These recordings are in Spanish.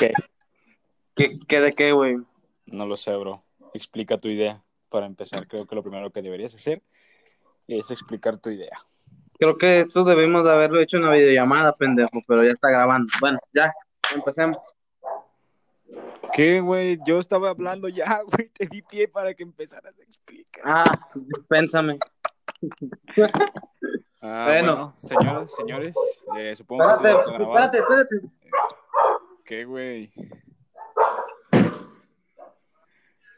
¿Qué? ¿Qué, qué de qué, güey? No lo sé, bro. Explica tu idea. Para empezar, creo que lo primero que deberías hacer es explicar tu idea. Creo que esto debimos de haberlo hecho en una videollamada, pendejo, pero ya está grabando. Bueno, ya, empecemos. ¿Qué, güey? Yo estaba hablando ya, güey. Te di pie para que empezaras a explicar. Ah, dispénsame. Ah, Bueno. bueno, señoras, señores, eh, supongo que Espérate, se espérate, espérate. ¿Qué, güey? que-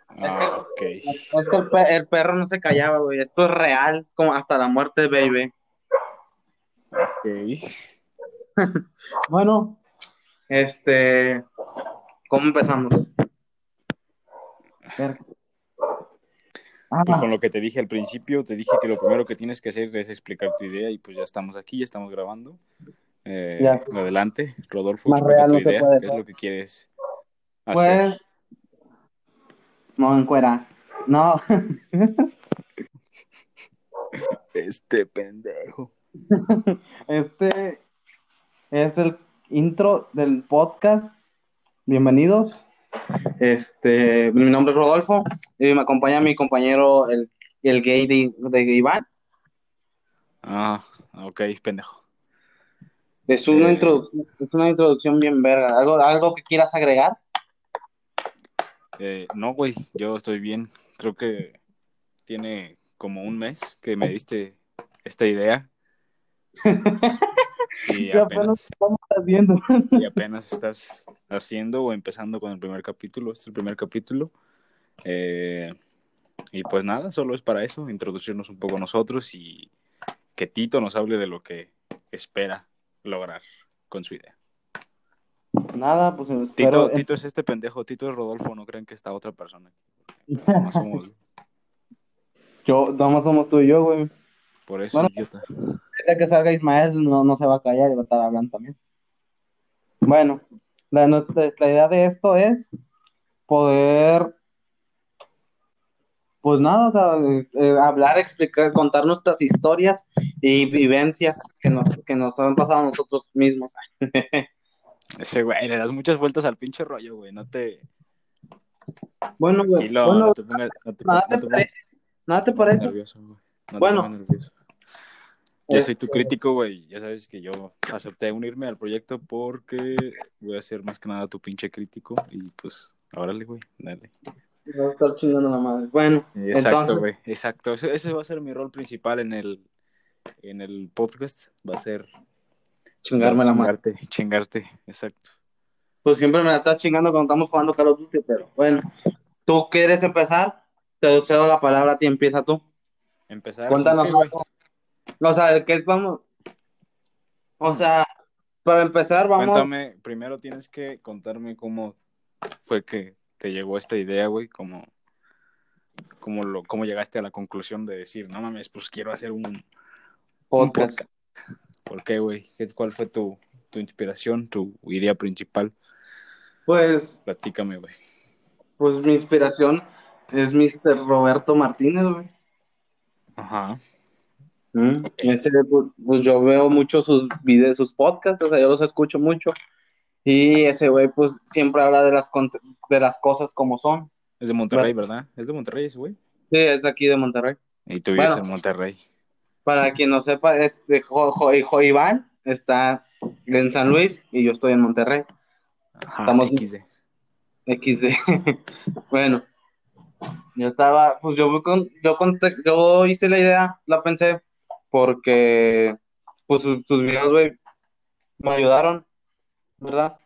Ah, ok. Es que el, pe- el perro no se callaba, güey. Esto es real, como hasta la muerte, baby. Ok. Bueno, este, ¿cómo empezamos? Ah, Pues con lo que te dije al principio, te dije que lo primero que tienes que hacer es explicar tu idea y pues ya estamos aquí, ya estamos grabando. Eh, Ya. Adelante, Rodolfo, Más real se puede, qué es lo que quieres pues, hacer. no, encuera. No, Este pendejo. este es el intro del podcast. Bienvenidos. Este, mi nombre es Rodolfo y me acompaña mi compañero, el, el gay de, de Iván. Ah, ok, pendejo. Es una, Eh. introducción, es una introducción bien verga. ¿Algo, algo que quieras agregar? Eh, no, güey, yo estoy bien. Creo que tiene como un mes que me diste esta idea. Y apenas apenas, estamos haciendo. y apenas estás haciendo o empezando con el primer capítulo. Este es el primer capítulo. Eh, y pues nada, solo es para eso, introducirnos un poco nosotros y que Tito nos hable de lo que espera lograr con su idea. Nada, pues Tito, espero. Tito es este pendejo, Tito es Rodolfo, no creen que está otra persona. No somos, Yo, nada somos tú y yo, güey. por eso, Bueno. idiota. Que salga Ismael, no, no se va a callar y va a estar hablando también. Bueno, la, nuestra- la idea de esto es poder, pues nada, o sea, eh, eh, hablar, explicar, contar nuestras historias y vivencias que nos, que nos han pasado a nosotros mismos. Ese güey, le das muchas vueltas al pinche rollo, güey. No te. Bueno, güey, Tranquilo, bueno, no te pongas, no te, nada no te parece, nada te parece. nervioso. No Bueno. te pongas nervioso. Yo soy tu Este, crítico, güey. Ya sabes que yo acepté unirme al proyecto porque voy a ser más que nada tu pinche crítico. Y pues, órale, güey, dale. Va a estar chingando la madre. Bueno, Exacto, entonces, güey, exacto. Ese, ese va a ser mi rol principal en el, en el podcast. Va a ser chingarme la madre. chingarte, chingarte, exacto. Pues siempre me la estás chingando cuando estamos jugando Call of Duty, pero bueno. ¿Tú quieres empezar? Te cedo la palabra a ti, empieza tú. Empezar. Cuéntanos. O sea, ¿de qué vamos? O sea, para empezar, vamos. Cuéntame, primero tienes que contarme cómo fue que te llegó esta idea, güey, cómo, cómo, lo, cómo llegaste a la conclusión de decir, no mames, pues quiero hacer un, un Podcast. ¿Por qué, güey? ¿Qué- ¿Cuál fue tu, tu inspiración, tu idea principal? Pues, Platícame, güey. pues mi inspiración es Mr. Roberto Martínez, güey. Ajá. Mm, Ese, pues, pues yo veo mucho sus videos, sus podcasts, o sea, yo los escucho mucho. Y ese güey, pues siempre habla de las, de las cosas como son. Es de Monterrey, ¿verdad? Es de Monterrey ese, güey. Sí, es de aquí de Monterrey. Y tú vives Bueno. en Monterrey. Para quien no sepa, este Jo, Jo- Jo- Iván está en San Luis y yo estoy en Monterrey. Ajá, Estamos- XD. XD. bueno, yo estaba, pues yo, con- yo, conté- yo hice la idea, la pensé, porque pues sus, sus videos, güey, me ayudaron, ¿verdad?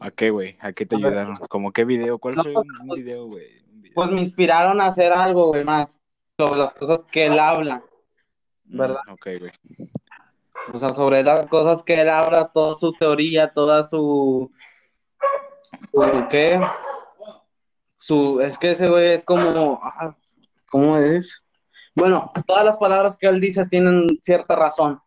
¿A qué, güey? ¿A qué te A ver. ayudaron? ¿Cómo qué video? ¿Cuál No, fue un, un pues- video, güey? Pues me inspiraron a hacer algo, güey, más sobre las cosas que él habla, ¿verdad? Mm, ok, güey. O sea, sobre las cosas que él habla, toda su teoría, toda su, su ¿qué? Su, es que ese güey es como, ah, ¿cómo es? Bueno, todas las palabras que él dice tienen cierta razón.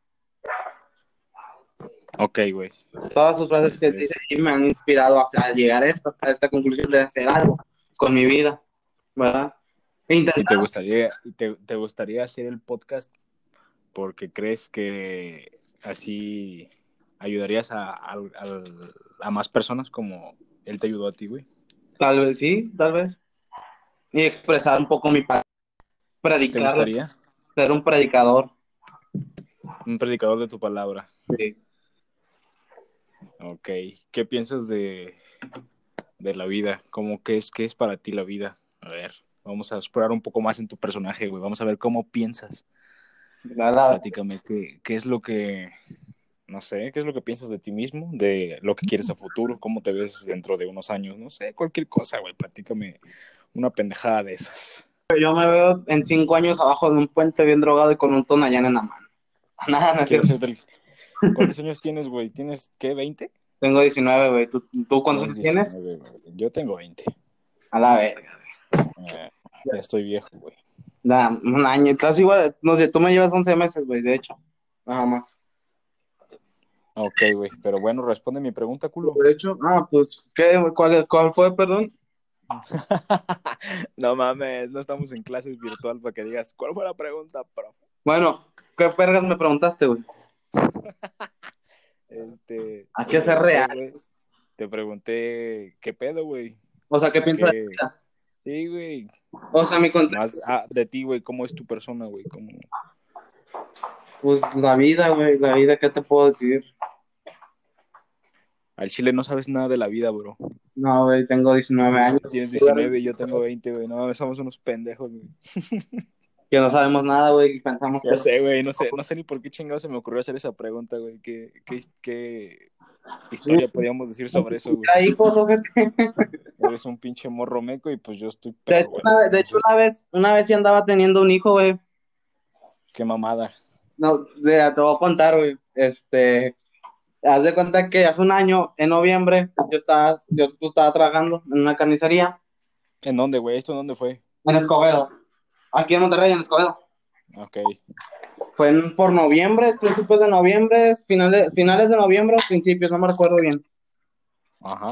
Ok, güey. Todas sus frases que dice y me han inspirado a, a llegar a esta, a esta conclusión de hacer algo con mi vida, ¿verdad? ¿Y te gustaría, y te, te gustaría hacer el podcast porque crees que así ayudarías a, al- a más personas como él te ayudó a ti, güey. Tal vez sí, tal vez. Y expresar un poco mi palabra. ¿Te Predicar, gustaría? ser un predicador. Un predicador de tu palabra. Sí. Ok. ¿Qué piensas de, de la vida? ¿Cómo qué es, qué es para ti la vida? A ver, vamos a explorar un poco más en tu personaje, güey. Vamos a ver cómo piensas. Nada, Platícame, ¿qué, qué es lo que, no sé, qué es lo que piensas de ti mismo, de lo que quieres a futuro, cómo te ves dentro de unos años, no sé, cualquier cosa, güey. Platícame una pendejada de esas. yo me veo en cinco años abajo de un puente bien drogado y con un tonallán en la mano. Nada, no es ¿Quieres cierto. ser del- ¿Cuántos años tienes, güey? ¿Tienes qué, 20? Tengo 19, güey. ¿Tú, tú cuántos años Tienes tienes? 19, güey. Yo tengo 20. A la verga. Eh, ya estoy viejo, güey. Da, un año, casi igual, no sé, tú me llevas 11 meses, güey, de hecho. Nada más. Ok, güey. Pero bueno, responde mi pregunta, culo. De hecho, ah, pues, ¿qué? ¿Cuál, cuál fue, perdón? no mames, no estamos en clases virtual para que digas, ¿cuál fue la pregunta, profe? Bueno, ¿qué vergas me preguntaste, güey? Este, Hay que ser real. Te pregunté, ¿qué pedo, güey? O sea, ¿qué piensas. Sí, güey. O sea, mi contexto, Más ah, de ti, güey, ¿cómo es tu persona, güey? ¿Cómo... pues, la vida, güey, la vida, ¿qué te puedo decir? Al chile no sabes nada de la vida, bro. No, güey, tengo 19 años, Tienes 19 y yo tengo 20, güey. No somos unos pendejos, güey. que no sabemos nada, güey, y pensamos Ya que... sé, güey, no sé, no sé ni por qué chingado se me ocurrió hacer esa pregunta, güey. ¿Qué, qué, qué historia podíamos decir sobre eso, güey? Ojete. Eres un pinche morro meco y pues yo estoy De pedo, hecho, güey. una, vez- de hecho, una vez, una vez sí andaba teniendo un hijo, güey. Qué mamada. No, de- te voy a contar, güey. Este, haz de cuenta que hace un año, en noviembre, yo estaba, yo estaba trabajando en una carnicería ¿En dónde, güey? ¿Esto en dónde fue? en Escobedo. Aquí en Monterrey, en Escobedo. Ok. Fue en- por noviembre, principios de noviembre, finales, finales de noviembre, principios, no me recuerdo bien. Ajá.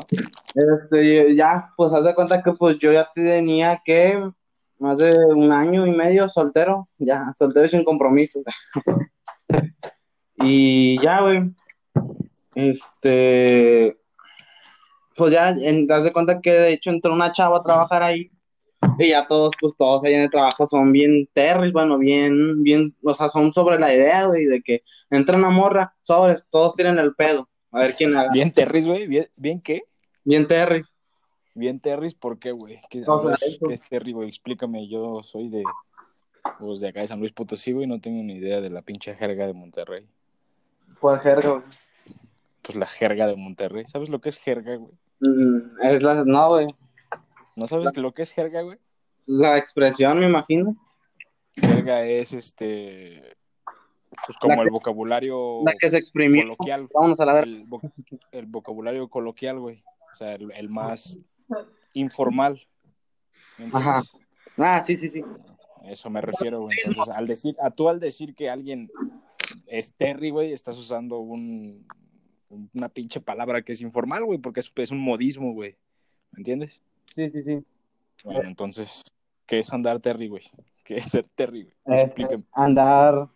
Este, ya, pues haz de cuenta que pues yo ya tenía que más de un año y medio soltero, ya, soltero y sin compromiso. Y ya, güey, este, pues ya, en, haz de cuenta que de hecho entró una chava a trabajar ahí y ya todos, pues todos ahí en el trabajo son bien terris, bueno, bien, bien, o sea, son sobre la idea, güey, de que entra una morra, sobres, todos tienen el pedo, a ver quién haga, ¿Bien Terris, güey? ¿Bien, ¿Bien qué? bien terris. Bien Terris, ¿por qué, güey? ¿Qué, O sea. ¿qué es Terry, güey? Explícame, yo soy de, pues, de acá de San Luis Potosí, güey, no tengo ni idea de la pinche jerga de Monterrey. Por jerga, güey. Pues la jerga de Monterrey. ¿Sabes lo que es jerga, güey? Mm, Es la, no, güey. ¿No sabes lo que es jerga, güey? La expresión, me imagino. Jerga es, este, pues como el vocabulario La que se exprimió. coloquial. Vámonos a la verga. El, vo- el vocabulario coloquial, güey. O sea, el, el más informal. Ajá. Ah, sí, sí, sí. Eso me refiero, güey. Entonces, al decir, a tú al decir que alguien es Terry, güey, estás usando un, una pinche palabra que es informal, güey, porque es, es un modismo, güey. ¿Me entiendes? Sí, sí, sí. Bueno, entonces, ¿qué es andar Terry, güey? ¿Qué es ser Terry, güey? Este, andar.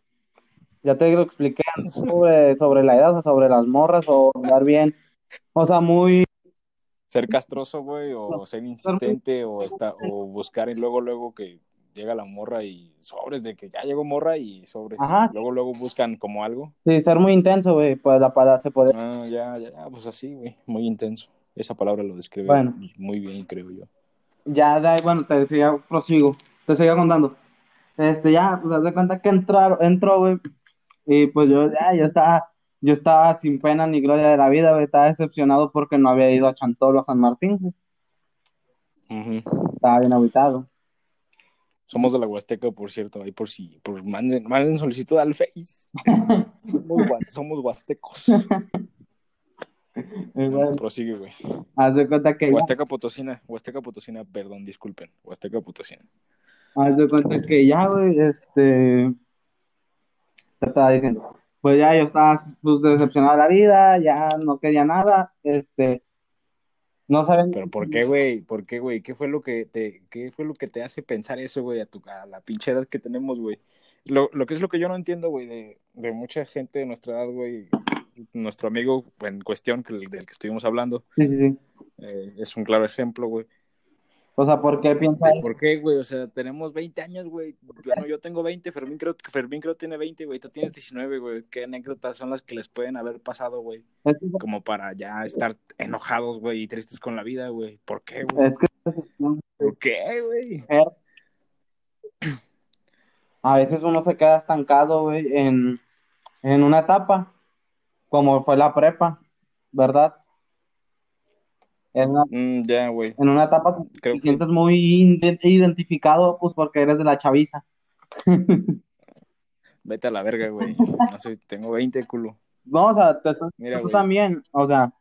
Ya te lo expliqué sobre, sobre la edad, o sea, sobre las morras, o andar bien. O sea, muy. Ser castroso, güey, o ser insistente, o, esta, o buscar y luego, luego que llega la morra y sobres de que ya llegó morra y sobres. Ajá. Luego, luego buscan como algo. Sí, ser muy intenso, güey. Pues la palabra se puede. Ah, ya, ya, pues así, güey, muy intenso. Esa palabra lo describe Bueno. muy bien, creo yo. Ya, de ahí, bueno, te decía, prosigo. Te seguía contando. Este, ya, pues haz de cuenta que entraron, entró, güey. Y pues yo, ya, yo estaba, yo estaba sin pena ni gloria de la vida, güey. Estaba decepcionado porque no había ido a Chantolo, a San Martín, güey. Estaba bien aguitado. Somos de la Huasteca, por cierto, ahí por si, por manden, manden solicitud al Face. somos, somos huastecos. Prosigue, güey. haz de cuenta que ya, Huasteca Potosina, Huasteca Potosina, perdón, disculpen. Huasteca Potosina. haz de cuenta que ya, güey, este, te estaba diciendo, pues ya yo estaba pues, decepcionado de la vida, ya no quería nada, este, no saben, Pero ¿por qué, güey? ¿Por qué, güey? ¿Qué fue lo que te, qué fue lo que te hace pensar eso, güey, a tu, a la pinche edad que tenemos, güey? Lo, lo que es lo que yo no entiendo, güey, de, de mucha gente de nuestra edad, güey, nuestro amigo en cuestión que, del que estuvimos hablando, Sí, sí, sí. eh, es un claro ejemplo, güey. O sea, ¿por qué piensas ¿De ¿Por qué, güey? O sea, tenemos 20 años, güey. Bueno, yo tengo 20, Fermín creo, Fermín creo tiene 20, güey. Tú tienes 19, güey. ¿Qué anécdotas son las que les pueden haber pasado, güey? Es que, Como para ya estar enojados, güey, y tristes con la vida, güey. ¿Por qué, güey? es que ¿Por qué, güey? a veces uno se queda estancado, güey, en, en una etapa, como fue la prepa, ¿verdad? En una, Mm, ya, güey. en una etapa Creo te que- sientes muy identificado, pues porque eres de la chaviza. Vete a la verga, güey. No sé, tengo 20, culo. No, o sea, te- tú Mira, güey. también, o sea,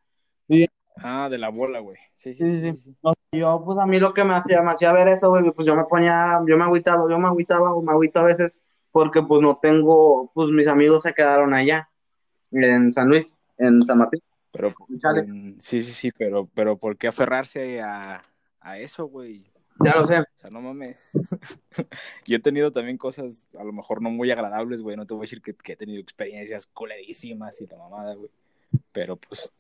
Ah, de la bola, güey. Sí, sí, Sí, sí. sí, sí, sí. No, yo, pues a mí lo que me hacía, me hacía ver eso, güey, pues yo me ponía, yo me agüitaba, yo me agüitaba o me agüito a veces porque pues no tengo, pues mis amigos se quedaron allá en San Luis, en San Martín. Pero, mm, sí, sí, sí, pero, pero ¿por qué aferrarse a, a eso, güey? Ya lo sé. O sea, no mames. Yo he tenido también cosas, a lo mejor no muy agradables, güey. No te voy a decir que, que he tenido experiencias culerísimas y la mamada, güey. Pero pues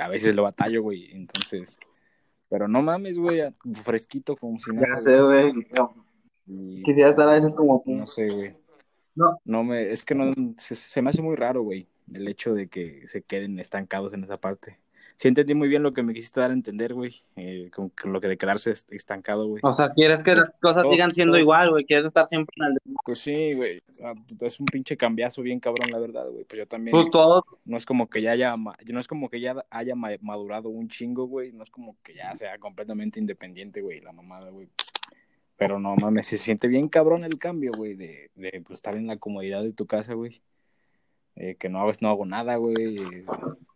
a veces lo batallo, güey. Entonces, pero no mames, güey. Fresquito como si nada. Ya sé, güey. Y- Quisiera estar a veces como. No sé, güey. No. No me, es que no, se, se me hace muy raro, güey, el hecho de que se queden estancados en esa parte. Sí entendí muy bien lo que me quisiste dar a entender, güey, eh, como que lo que de quedarse est- estancado, güey. O sea, quieres que las cosas Todo- sigan siendo todo. igual, güey. Quieres estar siempre en el... Pues sí, güey, o sea, es un pinche cambiazo bien cabrón, la verdad, güey. Pues yo también, Pues todo, no es como que ya haya, no es como que ya haya ma- madurado un chingo, güey, no es como que ya sea completamente independiente, güey, la mamada, güey. Pero no mames, se siente bien cabrón el cambio, güey, de, de pues, estar en la comodidad de tu casa, güey. Eh, que no hago, no hago nada, güey.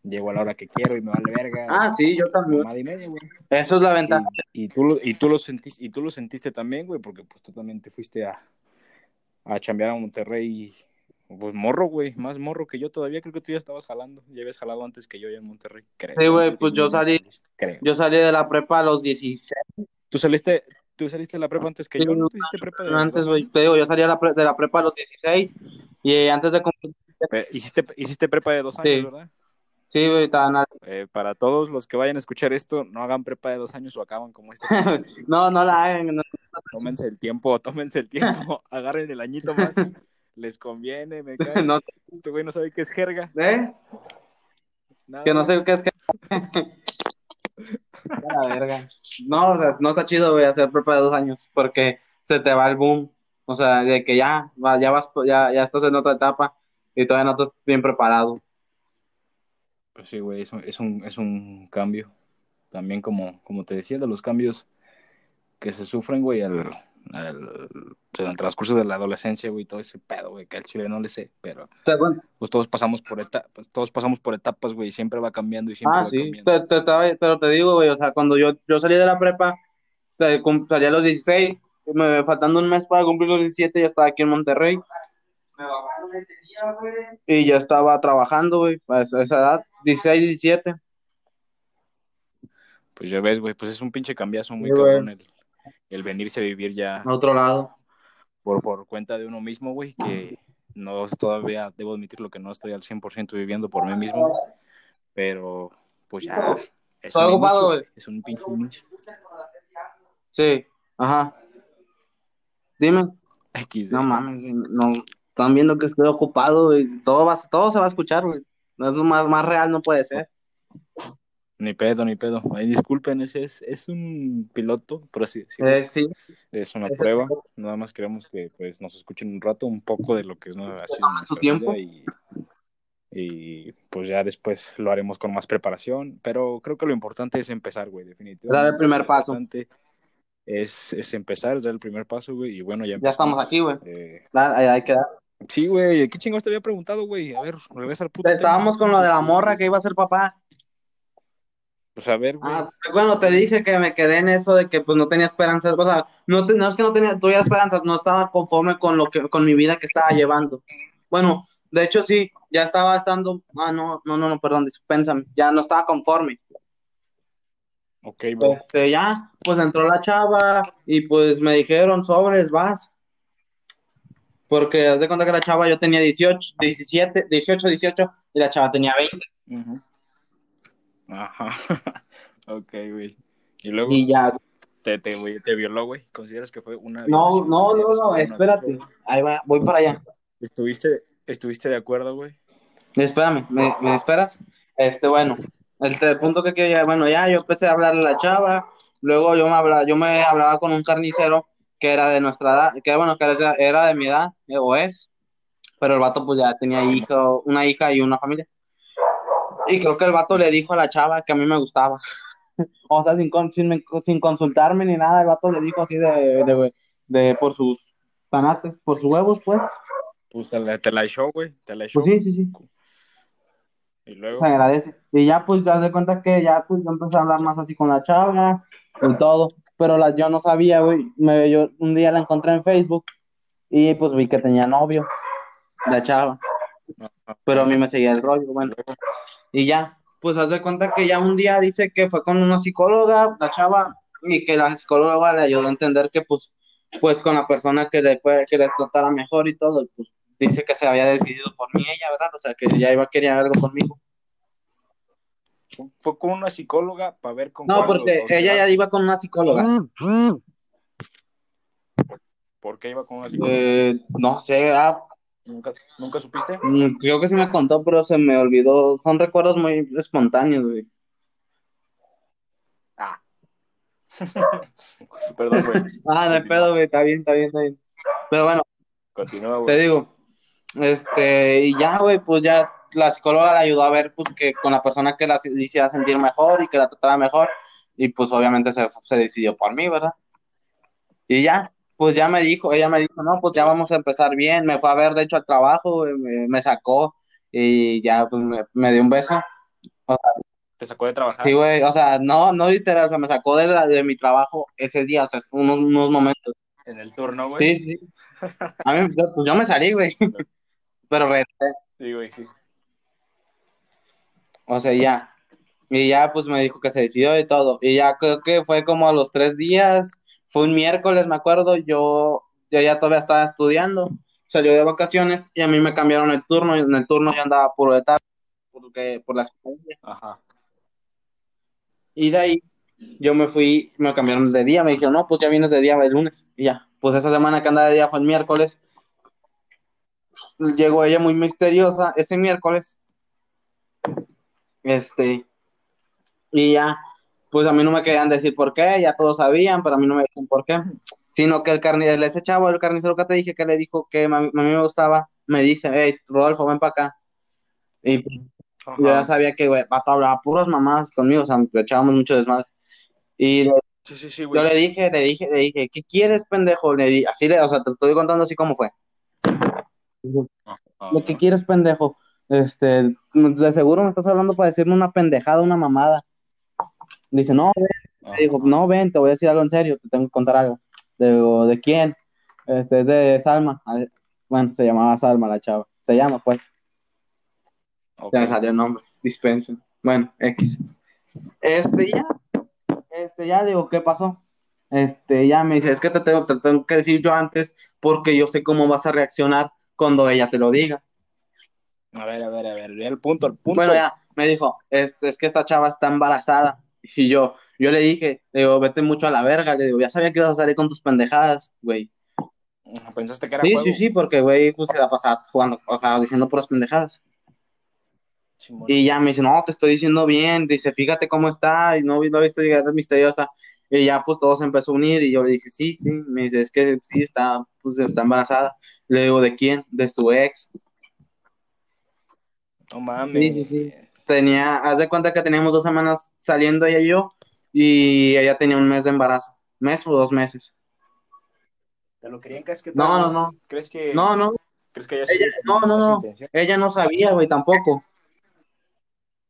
llego a la hora que quiero y me vale verga. Ah, sí, yo también. y media, güey. Eso es la ventaja. Y, y tú, lo- y, tú lo sentiste, y tú lo sentiste también, güey, porque pues tú también te fuiste a, a chambear a Monterrey. Pues morro, güey, más morro que yo todavía. Creo que tú ya estabas jalando. Ya habías jalado antes que yo ya en Monterrey. Creo, Sí, güey, pues yo salí- Creo. Yo salí de la prepa a los 16 ¿Tú saliste, tú saliste de la prepa antes que Sí, yo? ¿No? ¿Tú hiciste prepa de antes, güey. Te digo, yo salí de la, pre- de la prepa a los 16 y eh, antes de cumplir... Hiciste, hiciste prepa de dos años, Sí. ¿verdad? Sí, güey, nada. Eh, para todos los que vayan a escuchar esto, no hagan prepa de dos años o acaban como este. No, no la hagan. no. tómense el tiempo, tómense el tiempo, agarren el añito más. Les conviene, me cae. No, Este güey no sabe qué es jerga. ¿eh? Nada. Que no sé qué es que. A la verga. No, o sea, no está chido, güey, hacer prepa de dos años, porque se te va el boom. O sea, de que ya, ya vas, ya, ya estás en otra etapa y todavía no estás bien preparado. Pues sí, güey, es un, es un, es un cambio. También como, como te decía, de los cambios que se sufren, güey, al, al- pues, en el transcurso de la adolescencia, güey, todo ese pedo, güey, que al chile no le sé, pero O sea, bueno, pues todos pasamos por etapas, todos pasamos por etapas, güey, y siempre va cambiando y siempre ah, va sí, cambiando. te- te pero te digo, güey, o sea, cuando yo, yo salí de la prepa, salí a los 16, me, faltando un mes para cumplir los 17, ya estaba aquí en Monterrey. Me bajaron ese día, güey. Y ya estaba trabajando, güey, a esa edad, 16, 17. Pues ya ves, güey, pues es un pinche cambiazo muy Sí, cabrón el, el venirse a vivir ya A otro lado. por, por cuenta de uno mismo, güey, que no todavía, debo admitirlo que no estoy al 100% viviendo por mí mismo, pero pues ya es Estoy un ocupado, inicio, es un pinche inicio. Sí, ajá. Dime. XD. No mames, güey, no. Están viendo que estoy ocupado, güey. Todo, va, todo se va a escuchar, güey. No es lo más, más real, no puede ser. Ni pedo, ni pedo. Ay, disculpen, ese es, es un piloto, por así decirlo. Eh, sí, es una prueba. Nada más queremos que pues nos escuchen un rato, un poco de lo que es Tomen su nuestra tiempo. y, y pues ya después lo haremos con más preparación. Pero creo que lo importante es empezar, güey, definitivamente. Dar el primer paso. Es, es empezar, es dar el primer paso, güey. Y bueno, ya Ya estamos empezamos. aquí, güey. Eh, hay que dar. Sí, güey, ¿qué chingados te había preguntado, güey? A ver, regresa al puto Estábamos tema. con lo de la morra que iba a ser papá. Pues a ver, güey. Ah, bueno, te dije que me quedé en eso de que pues no tenía esperanzas, o sea, no, te- no es que no tenía, tuviera esperanzas, no estaba conforme con lo que, con mi vida que estaba llevando. Bueno, de hecho sí, ya estaba estando, ah, no, no, no, no, perdón, dispénsame, ya no estaba conforme. Ok, bro. Este, ya, pues entró la chava y pues me dijeron, sobres, vas. Porque haz de cuenta que la chava yo tenía 18, 17, 18, 18, y la chava tenía 20. Ujú. Ajá. ok, güey. Y luego Y ya, te, te, güey, te violó, güey. ¿Consideras que fue una no, no, no, ¿Consideras que no, espérate, ahí va, voy para allá. ¿Estuviste, ¿Estuviste de acuerdo, güey? Espérame, ¿me, me esperas? Este, bueno, el, el punto que quiero llegar, bueno, ya yo empecé a hablarle a la chava, luego yo me hablaba, yo me hablaba con un carnicero que era de nuestra edad, que bueno, que era, era de mi edad, eh, o es, pero el vato pues ya tenía hijo, una hija y una familia. Y creo que el vato le dijo a la chava que a mí me gustaba. O sea, sin, sin, sin consultarme ni nada, el vato le dijo así de, de, de por sus tanates, por sus huevos, pues. Pues te la, te la echó, güey. Te la echó. Pues sí, sí, sí. Y luego, se agradece. Y ya pues te das de cuenta que ya pues yo empecé a hablar más así con la chava y todo, pero la, yo no sabía, güey, me, yo un día la encontré en Facebook y pues vi que tenía novio, la chava, pero a mí me seguía el rollo, bueno, y ya, pues haz de cuenta que ya un día dice que fue con una psicóloga, la chava, y que la psicóloga le ayudó a entender que pues, pues con la persona que le fue, que le tratara mejor y todo, y, pues dice que se había decidido por mí ella, ¿verdad? O sea, que ya iba a querer algo conmigo. Fue con una psicóloga para ver con No, porque ella ya iba con una psicóloga. ¿Por qué iba con una psicóloga? Eh, no sé, ah, ¿Nunca, ¿Nunca supiste? mm, creo que sí me contó, pero se me olvidó. Son recuerdos muy espontáneos, güey. Ah. Perdón, güey. Ah, no hay pedo, güey, está bien, está bien, está bien. Pero bueno, Continúa, te güey. digo, este, y ya, güey, pues ya la psicóloga le ayudó a ver, pues, que con la persona que la hiciera sentir mejor y que la tratara mejor, y pues obviamente se, se decidió por mí, ¿verdad? Y ya, pues ya me dijo, ella me dijo, no, pues ya vamos a empezar bien, me fue a ver, de hecho, al trabajo, güey, me, me sacó, y ya, pues me, me dio un beso. Te sacó de trabajar. Sí, güey, o sea, no, no literal, o sea, me sacó de, la, de mi trabajo ese día, o sea, unos, unos momentos. En el turno, güey. Sí, sí. A mí, pues yo me salí, güey. Pero regresé, Sí, güey, sí. O sea, ya. Y ya, pues me dijo que se decidió y todo. Y ya creo que fue como a los tres días, fue un miércoles, me acuerdo, yo, yo ya todavía estaba estudiando, salió de vacaciones y a mí me cambiaron el turno, y en el turno yo andaba puro de tarde, porque, por la experiencia. Ajá. Y de ahí yo me fui, me cambiaron de día, me dijeron, no, pues ya vienes de día el lunes. Y ya, pues esa semana que andaba de día fue el miércoles. Llegó ella muy misteriosa ese miércoles. Este, y ya, pues a mí no me querían decir por qué, ya todos sabían, pero a mí no me decían por qué. Sino que el carnicero, ese chavo, el carnicero que te dije que le dijo que a mí, a me gustaba, me dice, hey, Rodolfo, ven para acá. Y Ajá. yo ya sabía que, güey, Pato hablaba puras mamás conmigo, o sea, le echábamos mucho desmadre. Y le- Sí, sí, sí, güey. yo le dije, le dije, le dije, ¿qué quieres, pendejo? Le di, así, le, o sea, te estoy contando así como fue. Lo que quieres, pendejo. Este, de seguro me estás hablando para decirme una pendejada, una mamada. Dice, no, ven, me dijo, no, ven, te voy a decir algo en serio, te tengo que contar algo. Digo, ¿de quién? Este, es de Salma. A ver, Bueno, se llamaba Salma la chava. Se llama, pues. Ya me salió el nombre, dispensen. Bueno, X. Este ya, este ya le digo, ¿qué pasó? Este ya me dice, es que te tengo, te tengo que decir yo antes porque yo sé cómo vas a reaccionar cuando ella te lo diga. A ver, a ver, a ver. El punto, el punto. Bueno, ya, me dijo, es, es que esta chava está embarazada. Y yo, yo le dije, le digo, vete mucho a la verga, le digo, ya sabía que ibas a salir con tus pendejadas, güey. Pensaste que era Sí, juego. sí, sí, porque, güey, pues se la pasaba jugando, o sea, diciendo puras pendejadas. Y ya me dice, no, te estoy diciendo bien, dice, fíjate cómo está, y no, no he visto llegar misteriosa. Y ya pues todo se empezó a unir y yo le dije, sí, sí, me dice, es que sí, está, pues está embarazada. Le digo, ¿de quién? De su ex. No mames. Sí, sí, sí. Tenía, haz de cuenta que teníamos dos semanas saliendo ella y yo, y ella tenía un mes de embarazo, mes o dos meses. ¿Te lo querían casquetar? No, no, no, ¿Crees que, no, no, ¿crees que ella, sido no, no, no, ella no sabía, güey, tampoco.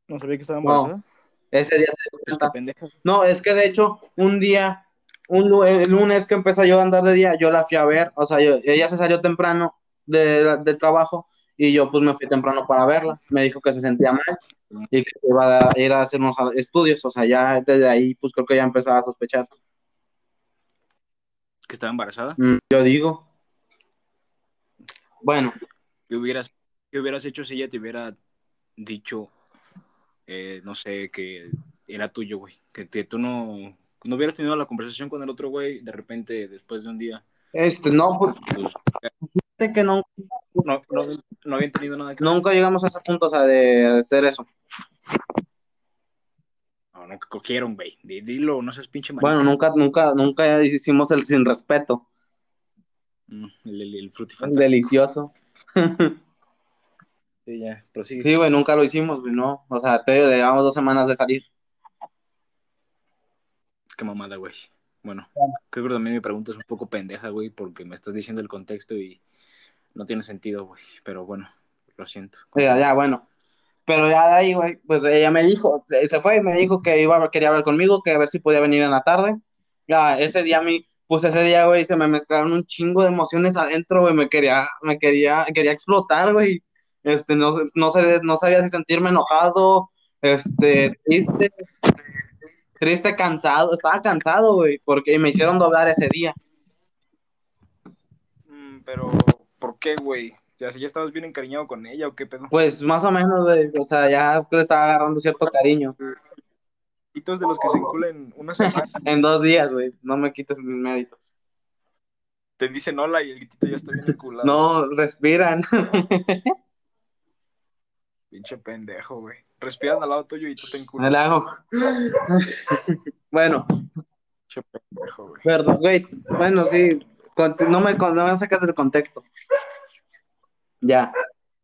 No sabía que estaba No. embarazada. Ese día se dio Pues. No, es que de hecho, un día, un, el lunes que empecé yo a andar de día, yo la fui a ver, o sea, yo- ella se salió temprano de- del trabajo y yo pues me fui temprano para verla. Me dijo que se sentía mal y que iba a ir a hacer unos estudios, o sea, ya desde ahí pues creo que ya empezaba a sospechar. ¿Que estaba embarazada? Mm, Yo digo, bueno, ¿Qué hubieras, qué hubieras hecho si ella te hubiera dicho, eh, no sé, que era tuyo, güey. Que, que tú no, no hubieras tenido la conversación con el otro güey, de repente, después de un día, Este, no, pues, pues, que no, no, no, no habían tenido nada que nunca llegamos a ese punto, o sea, de hacer eso. No, no, cogieron, güey. Di- Dilo, no seas pinche marica. Bueno, nunca, nunca, nunca hicimos el sin respeto. Mm, El, el, el frutifantástico. Delicioso. Sí, ya, prosigue. Sí, güey, nunca lo hicimos, güey, no. O sea, te llevamos dos semanas de salir. Qué mamada, güey. Bueno, creo que también mi pregunta es un poco pendeja, güey, porque me estás diciendo el contexto y no tiene sentido, güey. Pero bueno, lo siento. Ya, ya, bueno. Pero ya de ahí, güey, pues ella me dijo, se fue y me dijo que iba, quería hablar conmigo, que a ver si podía venir en la tarde. Ya, ese día, mi, pues ese día, güey, se me mezclaron un chingo de emociones adentro, güey, me quería, me quería, quería explotar, güey. Este, no, no sé, no sabía si sentirme enojado, este, triste, triste, cansado, estaba cansado, güey, porque me hicieron doblar ese día. Mm, pero, ¿por qué, güey? Ya, si ya estabas bien encariñado con ella o qué pedo. Pues más o menos, güey, o sea, ya le estaba agarrando cierto cariño. De los que se enculen una semana. En dos días, güey, no me quites mis méritos. Te dicen hola y el gritito ya está bien enculado. No, respiran. Pinche pendejo, güey. Respiran al lado tuyo y tú te Me enculas. la hago. Bueno, Pinche pendejo, güey. perdón, güey. Bueno, sí, no me, no me sacas del contexto. Ya.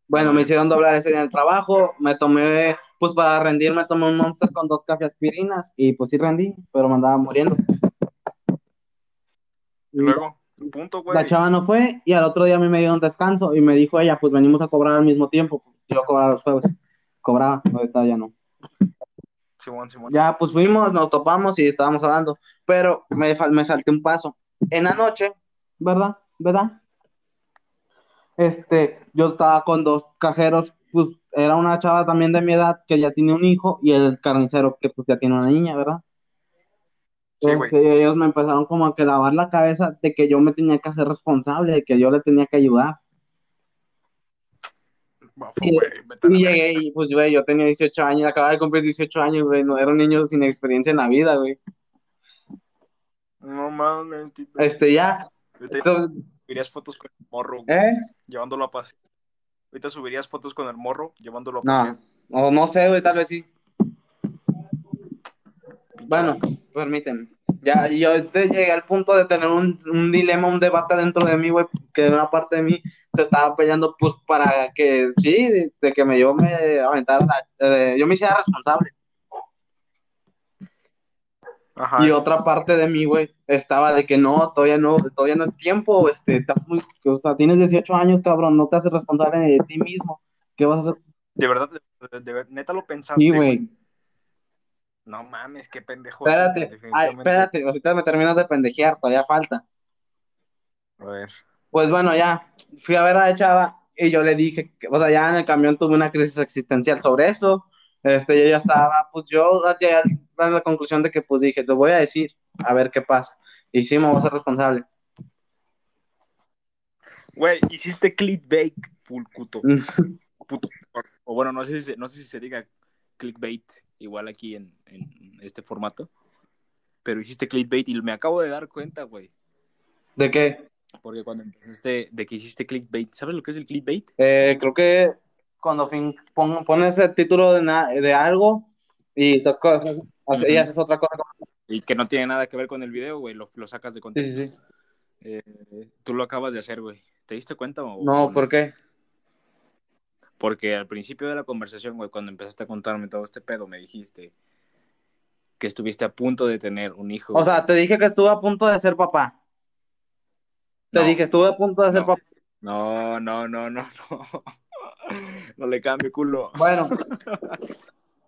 Bueno, me hicieron doblar ese día en el trabajo. Me tomé, pues para rendir, me tomé un monster con dos café aspirinas y pues sí rendí, pero me andaba muriendo. Y luego, punto, güey. La chava no fue y al otro día a mí me dieron descanso y me dijo ella, pues venimos a cobrar al mismo tiempo. Yo cobraba los jueves. Cobraba, ahorita ya no. Simón, Simón. Ya, pues fuimos, nos topamos y estábamos hablando, pero me, me salté un paso. En la noche, ¿verdad? ¿Verdad? Este, yo estaba con dos cajeros, pues era una chava también de mi edad que ya tiene un hijo y el carnicero que pues ya tiene una niña, ¿verdad? Sí, güey. Este, ellos me empezaron como a que lavar la cabeza de que yo me tenía que hacer responsable, de que yo le tenía que ayudar. Bafo, Y- llegué pues, güey, yo tenía 18 años, acababa de cumplir 18 años, güey, no era un niño sin experiencia en la vida, güey. No mames, Tito. Este, ya, Ahorita subirías fotos con el morro, güey, ¿eh? llevándolo a pasear. Ahorita subirías fotos con el morro, llevándolo a No, pasear. o no sé, güey, tal vez sí. Bueno, permíteme. Ya, yo llegué al punto de tener un, un dilema, un debate dentro de mí, güey, que una parte de mí se estaba peleando, pues, para que, sí, de, de que me, yo me aventara, la- eh, yo me hiciera responsable. Ajá. Y otra parte de mí, güey, estaba de que no, todavía no, todavía no es tiempo, este, estás muy, o sea, tienes 18 años, cabrón, no te haces responsable de ti mismo. ¿Qué vas a hacer? De verdad, de, de neta lo pensaste. Sí, güey. No mames, qué pendejo. Espérate, ay, espérate, ahorita me terminas de pendejear, todavía falta. A ver. Pues bueno, ya fui a ver a la chava y yo le dije, que, o sea, ya en el camión tuve una crisis existencial sobre eso. Este, yo ya estaba, pues yo llegué a la conclusión de que, pues dije, te voy a decir, a ver qué pasa. Y sí, me voy a ser responsable. Güey, hiciste clickbait, pulcuto. Puto. O bueno, no sé, si no sé si se diga clickbait igual aquí en, en este formato. Pero hiciste clickbait y me acabo de dar cuenta, güey. ¿De qué? Porque cuando empezaste de que hiciste clickbait, ¿sabes lo que es el clickbait? Eh, creo que cuando fin, pon- pones el título de, na- de algo y estas cosas, y haces otra cosa. Y que no tiene nada que ver con el video, güey, lo, lo sacas de Sí, contexto. sí, sí. Eh, tú lo acabas de hacer, güey. ¿Te diste cuenta o o No, ¿por qué? Porque al principio de la conversación, güey, cuando empezaste a contarme todo este pedo, me dijiste que estuviste a punto de tener un hijo. O sea, te dije que estuve a punto de ser papá. Te No. dije, estuve a punto de ser No. papá. No, no, no, no, no. No le cambie, culo. Bueno,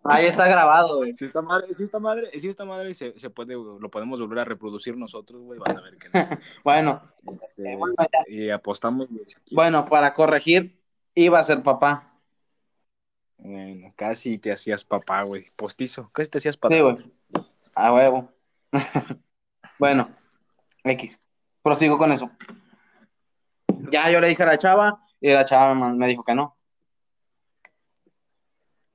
ahí está grabado, güey. Si esta madre, si esta madre, si esta madre se, se puede, lo podemos volver a reproducir nosotros, güey, vas a ver que no. Bueno, Este, bueno, y apostamos, güey. si quieres. bueno, para corregir, iba a ser papá. Bueno, casi te hacías papá, güey. Postizo, casi te hacías Sí, papá. güey. A huevo. bueno, X. Prosigo con eso. Ya yo le dije a la chava y la chava me, dijo que no.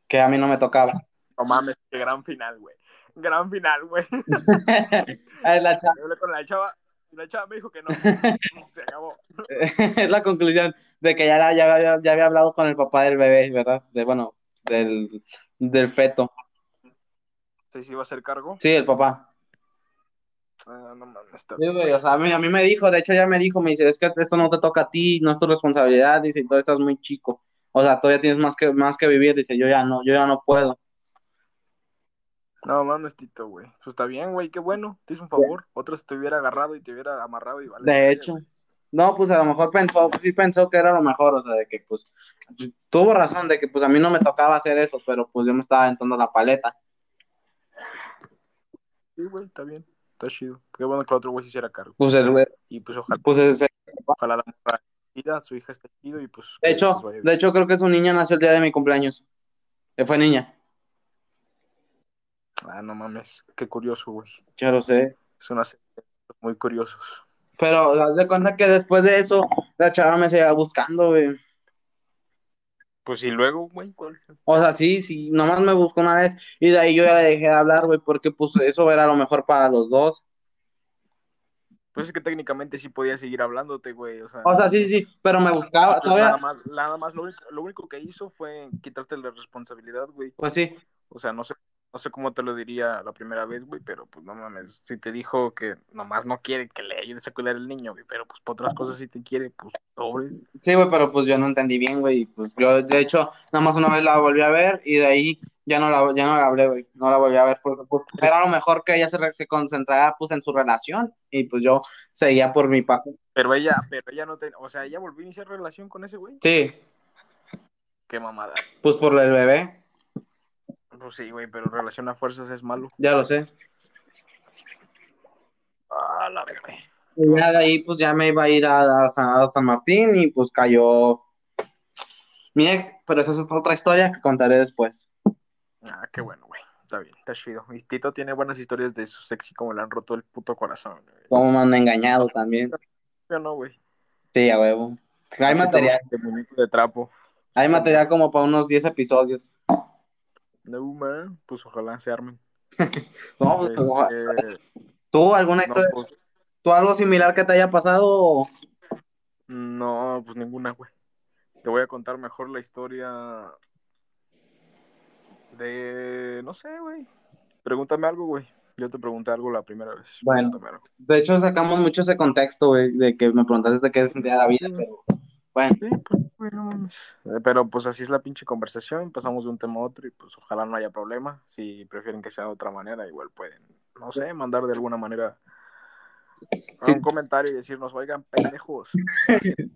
Que a mí no me tocaba. No mames, qué gran final, güey. Gran final, güey. la chava. Yo hablé con la chava y la chava me dijo que no. Se acabó. es la conclusión de que ya, la- ya, había- ya había hablado con el papá del bebé, ¿verdad? De, bueno, del, del feto. ¿Sí se iba a hacer cargo? Sí, el papá. Ah, no mames, está Sí, güey, o sea, a mí, a mí me dijo, de hecho ya me dijo, me dice, es que esto no te toca a ti, no es tu responsabilidad, dice, y tú estás muy chico. O sea, todavía tienes más que, más que vivir, dice, yo ya no, yo ya no puedo. No mames, Tito, güey. Pues está bien, güey, qué bueno. Te hizo un favor. Otro se te hubiera agarrado y te hubiera amarrado y vale. De hecho. No, pues a lo mejor pensó, sí pensó que era lo mejor, o sea, de que pues tuvo razón de que pues a mí no me tocaba hacer eso, pero pues yo me estaba aventando la paleta. Sí, güey, está bien. Está chido. Qué bueno que el otro güey se hiciera cargo. Pues el güey, Y pues ojalá, pues ese- ojalá la chida, su hija esté chido y pues. de hecho, de hecho creo que su niña nació el día de mi cumpleaños. Que fue niña. Ah, no mames. Qué curioso, güey. Yo lo sé. Es una serie de muy curiosos. Pero haz de cuenta que después de eso, la chava me seguía buscando, güey. Pues y luego, güey, ¿cuál? O sea, sí, sí, nomás me buscó una vez y de ahí yo ya le dejé de hablar, güey, porque pues eso era lo mejor para los dos. Pues es que técnicamente sí podía seguir hablándote, güey. O sea, O sea, sí, sí, pero me buscaba pues todavía. nada más, nada más lo, único, lo único que hizo fue quitarte la responsabilidad, güey. Pues sí, O sea, no sé, no sé cómo te lo diría la primera vez, güey, pero pues no mames, si te dijo que nomás no quiere que le ayudes a cuidar al niño, güey, pero pues por otras cosas si te quiere, pues sobres. sí, güey, pero pues yo no entendí bien, güey. Pues yo, de hecho, nada más una vez la volví a ver y de ahí ya no la, ya no la hablé, güey. No la volví a ver porque pues, era lo mejor que ella se, se concentrara pues en su relación y pues yo seguía por mi parte. Pero ella, pero ella no te, o sea, ella volvió a iniciar relación con ese güey. Sí, Qué mamada. pues por el bebé, Pues sí, güey, pero relación a fuerzas es malo. ya lo sé. Ah, la verga. Y ya de ahí, pues ya me iba a ir a, a San, a San Martín y pues cayó mi ex, pero esa es otra historia que contaré después. Ah, qué bueno, güey. Está bien, está chido. Y Tito tiene buenas historias de su sexy como le han roto el puto corazón. güey. Cómo me han engañado también. Yo no, güey. Sí, a huevo. Hay material, De muñeco de trapo. hay material como para unos 10 episodios. No, man. Pues ojalá se armen. No, pues, ojalá. ¿Tú alguna no, historia, pues, tú algo similar que te haya pasado? no, pues ninguna, güey. Te voy a contar mejor la historia de... No sé, güey. Pregúntame algo, güey. Yo te pregunté algo la primera vez. Bueno. De hecho, sacamos mucho ese contexto, güey, de que me preguntaste de qué sentía la vida, pero bueno, Sí, pues, Eh, Pero pues así es la pinche conversación. Pasamos de un tema a otro y pues ojalá no haya problema. Si prefieren que sea de otra manera, igual pueden, no sé, mandar de alguna manera Sí. un comentario y decirnos, oigan, pendejos.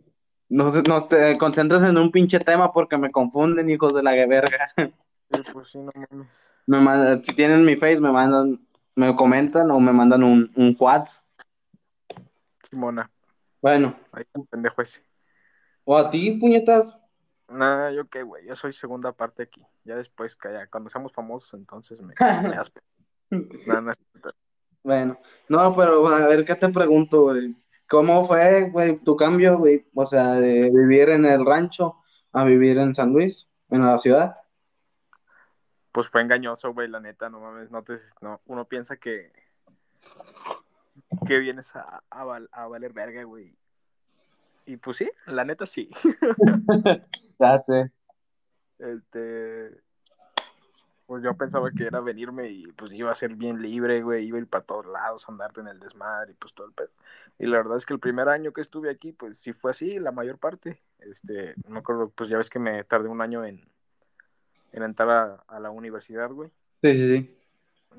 no, no te concentres en un pinche tema porque me confunden, hijos de la verga. Sí, pues sí, no mames. Me mandan- si tienen mi face, me mandan, me comentan o me mandan un, un WhatsApp. Simona, Bueno, ahí está el pendejo ese. O a ti, puñetas. Nah, yo qué, güey, yo soy segunda parte aquí. Ya después, que ya, cuando seamos famosos, entonces me, me aspe. Nah, nah, Bueno, no, pero a ver, ¿qué te pregunto, güey? ¿Cómo fue, güey, tu cambio, güey? O sea, de vivir en el rancho a vivir en San Luis, en la ciudad. Pues fue engañoso, güey, la neta, no mames, no te, no, uno piensa que que vienes a, a, val- a valer verga, güey. Y pues sí, la neta sí. Ya sé. Este, pues yo pensaba que era venirme y pues iba a ser bien libre, güey, iba a ir para todos lados, andarte en el desmadre y pues todo el pedo. Y la verdad es que el primer año que estuve aquí, pues sí fue así, la mayor parte. Este, no acuerdo, pues ya ves que me tardé un año en, en entrar a, a la universidad, güey. Sí, sí, sí.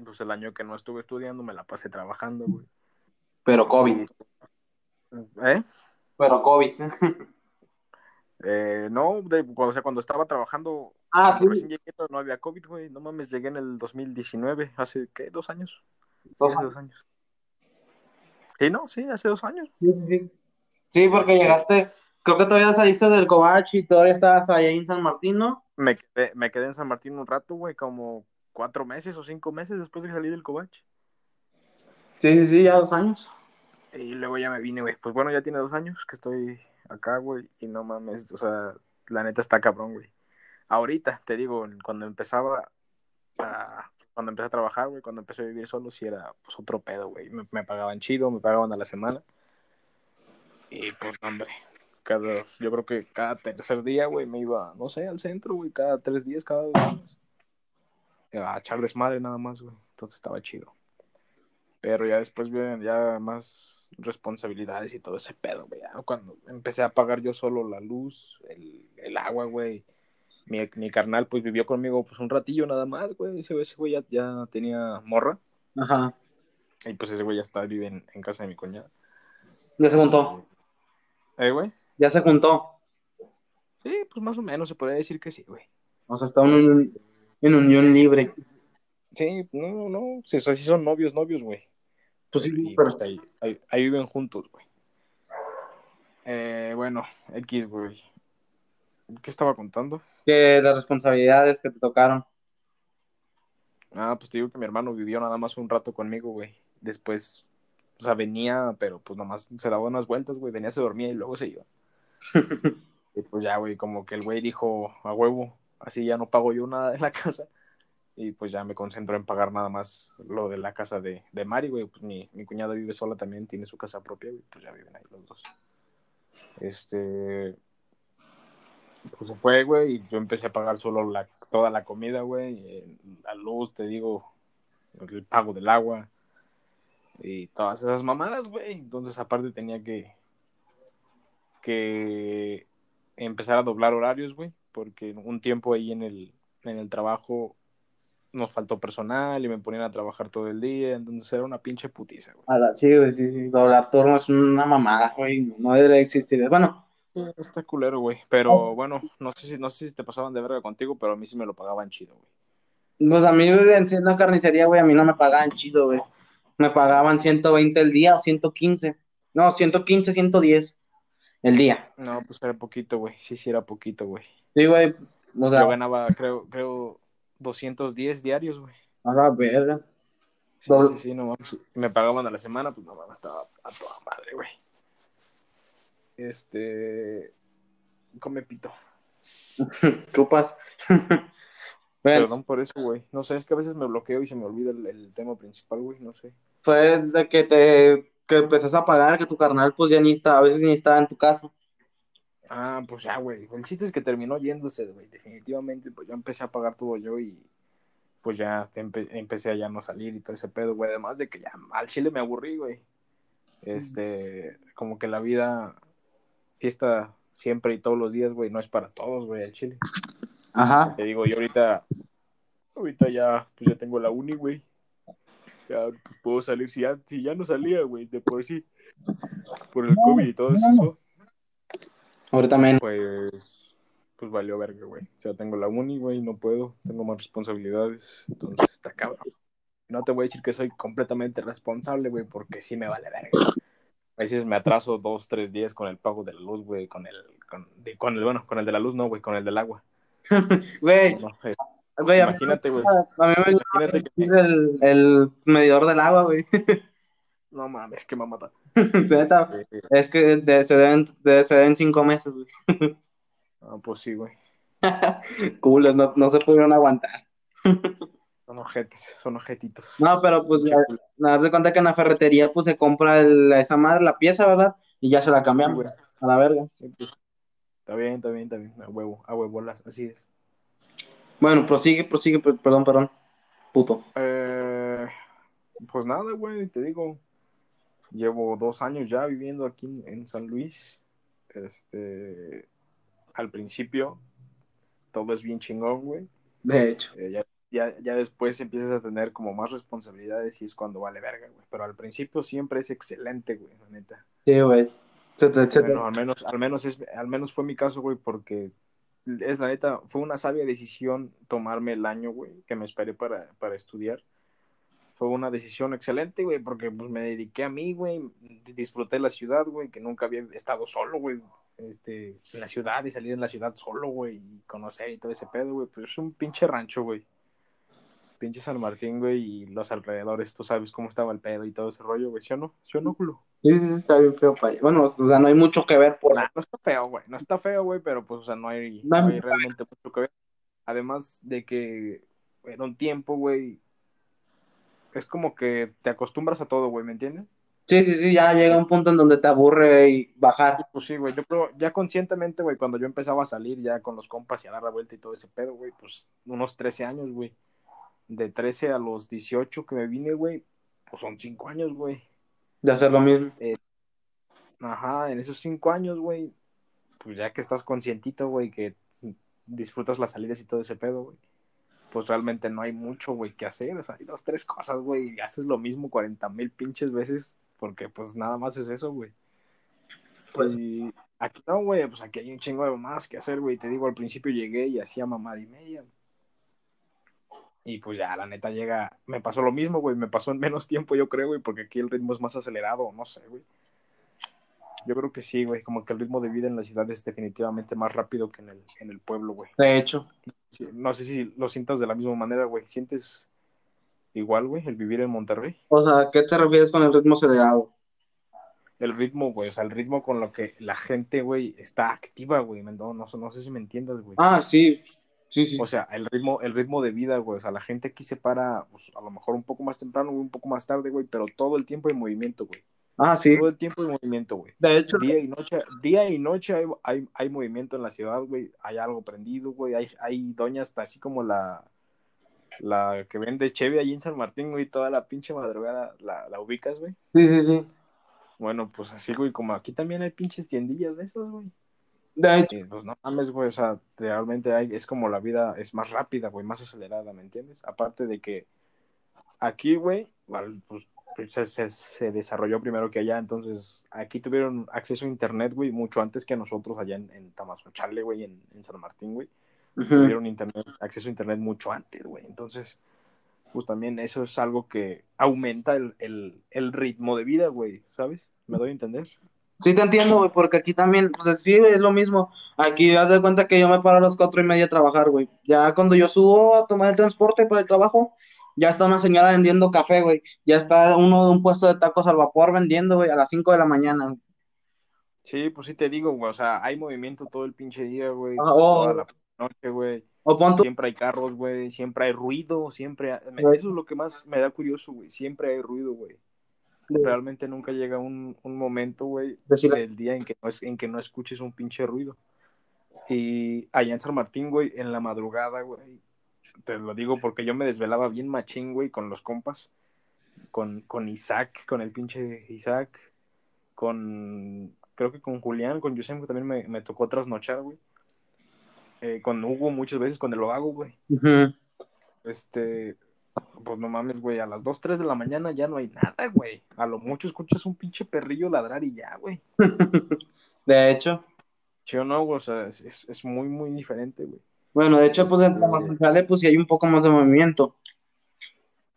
Pues el año que no estuve estudiando me la pasé trabajando, güey. Pero COVID. ¿Eh? Pero COVID. Eh, no, de, o sea, cuando estaba trabajando, Ah, cuando sí. recién llegué no había COVID, güey. No mames, llegué en el 2019, hace, ¿qué? ¿Dos años? Sí, Dos hace dos años. Sí, no, sí, hace dos años. Sí, sí, sí. Sí, porque llegaste, creo que todavía saliste del Covach y todavía estabas allá en San Martín, ¿no? Me quedé, me quedé en San Martín un rato, güey, como cuatro meses o cinco meses después de que salí del Covach. Sí, sí, sí, ya dos años. Y luego ya me vine, güey. Pues bueno, ya tiene dos años que estoy acá, güey. Y no mames, o sea, la neta está cabrón, güey. ahorita, te digo, cuando empezaba a, cuando empecé a trabajar, güey, cuando empecé a vivir solo, sí era pues otro pedo, güey. Me, pagaban chido, me pagaban a la semana. Y pues, hombre, cada, yo creo que cada tercer día, güey, me iba, no sé, al centro, güey, cada tres días, cada dos días. A echar desmadre nada más, güey. Entonces estaba chido. Pero ya después vienen ya más responsabilidades y todo ese pedo, güey. Cuando empecé a pagar yo solo la luz, el, el agua, güey. Mi, mi, carnal, pues, vivió conmigo, pues, un ratillo nada más, güey. Ese, ese güey ya, ya, tenía morra. Ajá. Y, pues, ese güey ya está, vive en, en casa de mi cuñada. ¿Ya se juntó? ¿Eh, güey? ¿Ya se juntó? Sí, pues, más o menos, se podría decir que sí, güey. O sea, está en unión libre. Sí, no, no, sí, o sea, sí son novios, novios, güey. Pues sí, Y, pero... pues, ahí, ahí, ahí viven juntos, güey. Eh, bueno, X, güey. ¿Qué estaba contando? que las responsabilidades que te tocaron. Ah, pues te digo que mi hermano vivió nada más un rato conmigo, güey. Después, o sea, venía, pero pues nada más se daba unas vueltas, güey. Venía, se dormía y luego se iba. y pues ya, güey, como que el güey dijo, a huevo, así ya no pago yo nada de la casa. Y pues ya me concentro en pagar nada más lo de la casa de, de Mari, güey. Pues mi, mi cuñada vive sola también, tiene su casa propia, güey. Pues ya viven ahí los dos. Este. Pues fue, güey, y yo empecé a pagar solo la, toda la comida, güey. La luz, te digo, el pago del agua. Y todas esas mamadas, güey. Entonces, aparte, tenía que. que empezar a doblar horarios, güey. Porque un tiempo ahí en el, en el trabajo nos faltó personal y me ponían a trabajar todo el día, entonces era una pinche putiza, güey. A la- sí, güey, sí, sí. Doblar turno es una mamada, güey. No debería existir. Bueno, Está culero, güey. Pero bueno, no sé si, no sé si te pasaban de verga contigo, pero a mí sí me lo pagaban chido, güey. pues a mí en la carnicería, güey, a mí no me pagaban chido, güey. Me pagaban 120 el día o 115. No, 115, 110 el día. No, pues era poquito, güey. Sí, sí, era poquito, güey. Sí, güey. O sea, Yo ganaba, creo, creo, 210 diarios, güey. a la verga. Sí, sí, sí, no mames. Me pagaban a la semana, pues no mames, estaba a toda madre, güey. Este. Come pito. Chupas. Perdón por eso, güey. No sé, es que a veces me bloqueo y se me olvida el, el tema principal, güey. No sé. fue de que te que empezás a pagar, que tu carnal pues ya ni está, a veces ni estaba en tu casa. Ah, pues ya, güey. El chiste es que terminó yéndose, güey. Definitivamente, pues yo empecé a pagar todo yo y pues ya empe- empecé a ya no salir y todo ese pedo, güey. Además de que ya al chile me aburrí, güey. Este, como que la vida, fiesta siempre y todos los días, güey, no es para todos, güey, al chile. Ajá. Te digo, yo ahorita, ahorita ya, pues ya tengo la uni, güey. Ya pues, puedo salir, si ya, si ya no salía, güey, de por sí. Por el COVID y todo eso, Ahorita menos. pues, pues valió verga, güey. O sea, tengo la uni, güey, no puedo, tengo más responsabilidades, entonces está cabrón. No te voy a decir que soy completamente responsable, güey, porque sí me vale verga. A veces me atraso dos, tres días con el pago de la luz, güey, con el, con, de- con el, bueno, con el de la luz no, güey, con el del agua. Güey, No, eh, imagínate, güey. a mí me Imagínate que, el, el medidor del agua, güey. no mames, que. Neta, Este, Es que de- se, deben, de- se deben cinco meses, güey. ah, pues sí, güey. Culos, no, no se pudieron aguantar. Son ojetes, son ojetitos. No, pero pues nada de cuenta que en la ferretería pues se compra el- esa madre, la pieza, ¿verdad? Y ya se la güey. a la verga. Sí, pues, Está bien, está bien, está bien. A huevo, a huevolas, así es. Bueno, prosigue, prosigue, per- perdón, perdón. Puto. Eh, pues nada, güey, te digo. Llevo dos años ya viviendo aquí en, en San Luis. Este, al principio, todo es bien chingón, güey. De hecho. Eh, ya, ya, ya después empiezas a tener como más responsabilidades y es cuando vale verga, güey. Pero al principio siempre es excelente, güey, la neta. Sí, güey. Bueno, al menos, al menos es, al menos fue mi caso, güey, porque es la neta, fue una sabia decisión tomarme el año, güey, que me esperé para, para estudiar. Fue una decisión excelente, güey, porque pues me dediqué a mí, güey, disfruté la ciudad, güey, que nunca había estado solo, güey, este, en la ciudad y salir en la ciudad solo, güey, y conocer y todo ese pedo, güey, pues es un pinche rancho, güey. Pinche San Martín, güey, y los alrededores, tú sabes cómo estaba el pedo y todo ese rollo, güey, ¿sí o no? ¿Sí o no, culo? Sí, sí, está bien feo para. Bueno, o sea, no hay mucho que ver por Nah, no está feo, güey. No está feo, güey, pero pues, o sea, no hay, No hay no hay mucho realmente mucho que ver. además de que en un tiempo, güey, es como que te acostumbras a todo, güey, ¿me entiendes? Sí, sí, sí, ya llega un punto en donde te aburre y bajar. Pues sí, güey, yo creo, ya conscientemente, güey, cuando yo empezaba a salir ya con los compas y a dar la vuelta y todo ese pedo, güey, pues unos 13 años, güey. De 13 a los 18 que me vine, güey, pues son 5 años, güey. De hacer lo mismo. Eh, ajá, en esos 5 años, güey, pues ya que estás conscientito, güey, que disfrutas las salidas y todo ese pedo, güey, pues realmente no hay mucho, güey, que hacer. O sea, hay dos, tres cosas, güey, y haces lo mismo 40 mil pinches veces, porque pues nada más es eso, güey. Pues- y aquí no, güey, pues aquí hay un chingo de más que hacer, güey. Te digo, al principio llegué y hacía mamada y media. Y pues ya, la neta llega, me pasó lo mismo, güey, me pasó en menos tiempo, yo creo, güey, porque aquí el ritmo es más acelerado, no sé, güey. Yo creo que sí, güey, como que el ritmo de vida en la ciudad es definitivamente más rápido que en el, en el pueblo, güey. De hecho, Sí, no sé si lo sientas de la misma manera, güey. ¿Sientes igual, güey, el vivir en Monterrey? o sea, ¿a ¿qué te refieres con el ritmo acelerado? El ritmo, güey, o sea, el ritmo con lo que la gente, güey, está activa, güey. No, no, no sé si me entiendas, güey. Ah, sí, sí, sí. O sea, el ritmo, el ritmo de vida, güey. O sea, la gente aquí se para, pues, a lo mejor un poco más temprano, güey, un poco más tarde, güey, pero todo el tiempo en movimiento, güey. Ah, sí. Todo el tiempo en movimiento, güey. De hecho, Día y noche, día y noche hay, hay, hay movimiento en la ciudad, güey. Hay algo prendido, güey. Hay, hay doñas así como la, la que vende Chevy allí en San Martín, güey. Toda la pinche madrugada la, la ubicas, güey. sí, sí, sí. Bueno, pues así, güey, como aquí también hay pinches tiendillas de esas, güey. De hecho, Y, pues no mames, güey, o sea, realmente hay, es como la vida es más rápida, güey, más acelerada, ¿me entiendes? Aparte de que aquí, güey, pues se, se, se desarrolló primero que allá, entonces aquí tuvieron acceso a internet, güey, mucho antes que nosotros allá en, en Tamazunchale, güey, en, en San Martín, güey. Tuvieron internet, acceso a internet mucho antes, güey. Entonces, pues también eso es algo que aumenta el, el, el ritmo de vida, güey, ¿sabes? ¿Me doy a entender? sí te entiendo, güey, porque aquí también, pues sí, es lo mismo. Aquí haz de cuenta que yo me paro a las cuatro y media a trabajar, güey. Ya cuando yo subo a tomar el transporte para el trabajo, ya está una señora vendiendo café, güey. Ya está uno de un puesto de tacos al vapor vendiendo, güey, a las cinco de la mañana. Sí, pues sí te digo, güey, o sea, hay movimiento todo el pinche día, güey, Ah, oh. toda la noche, güey. O pon tú, Siempre hay carros, güey, siempre hay ruido, siempre... hay-. Eso es lo que más me da curioso, güey, siempre hay ruido, güey. Realmente nunca llega un, un momento, güey, del día en que, no es, en que no escuches un pinche ruido. Y allá en San Martín, güey, en la madrugada, güey, te lo digo porque yo me desvelaba bien machín, güey, con los compas, con, con Isaac, con el pinche Isaac, con, creo que con Julián, con Yusem, que también me, me tocó trasnochar, güey. Eh, con Hugo muchas veces, con el lo hago, güey. Este, pues no mames, güey, a las 2, 3 de la mañana ya no hay nada, güey. A lo mucho escuchas un pinche perrillo ladrar y ya, güey. De hecho, ¿Sí o no, güey? O sea, es, es muy, muy diferente, güey. Bueno, de hecho, pues en Este- Tamazunchale, pues sí hay un poco más de movimiento.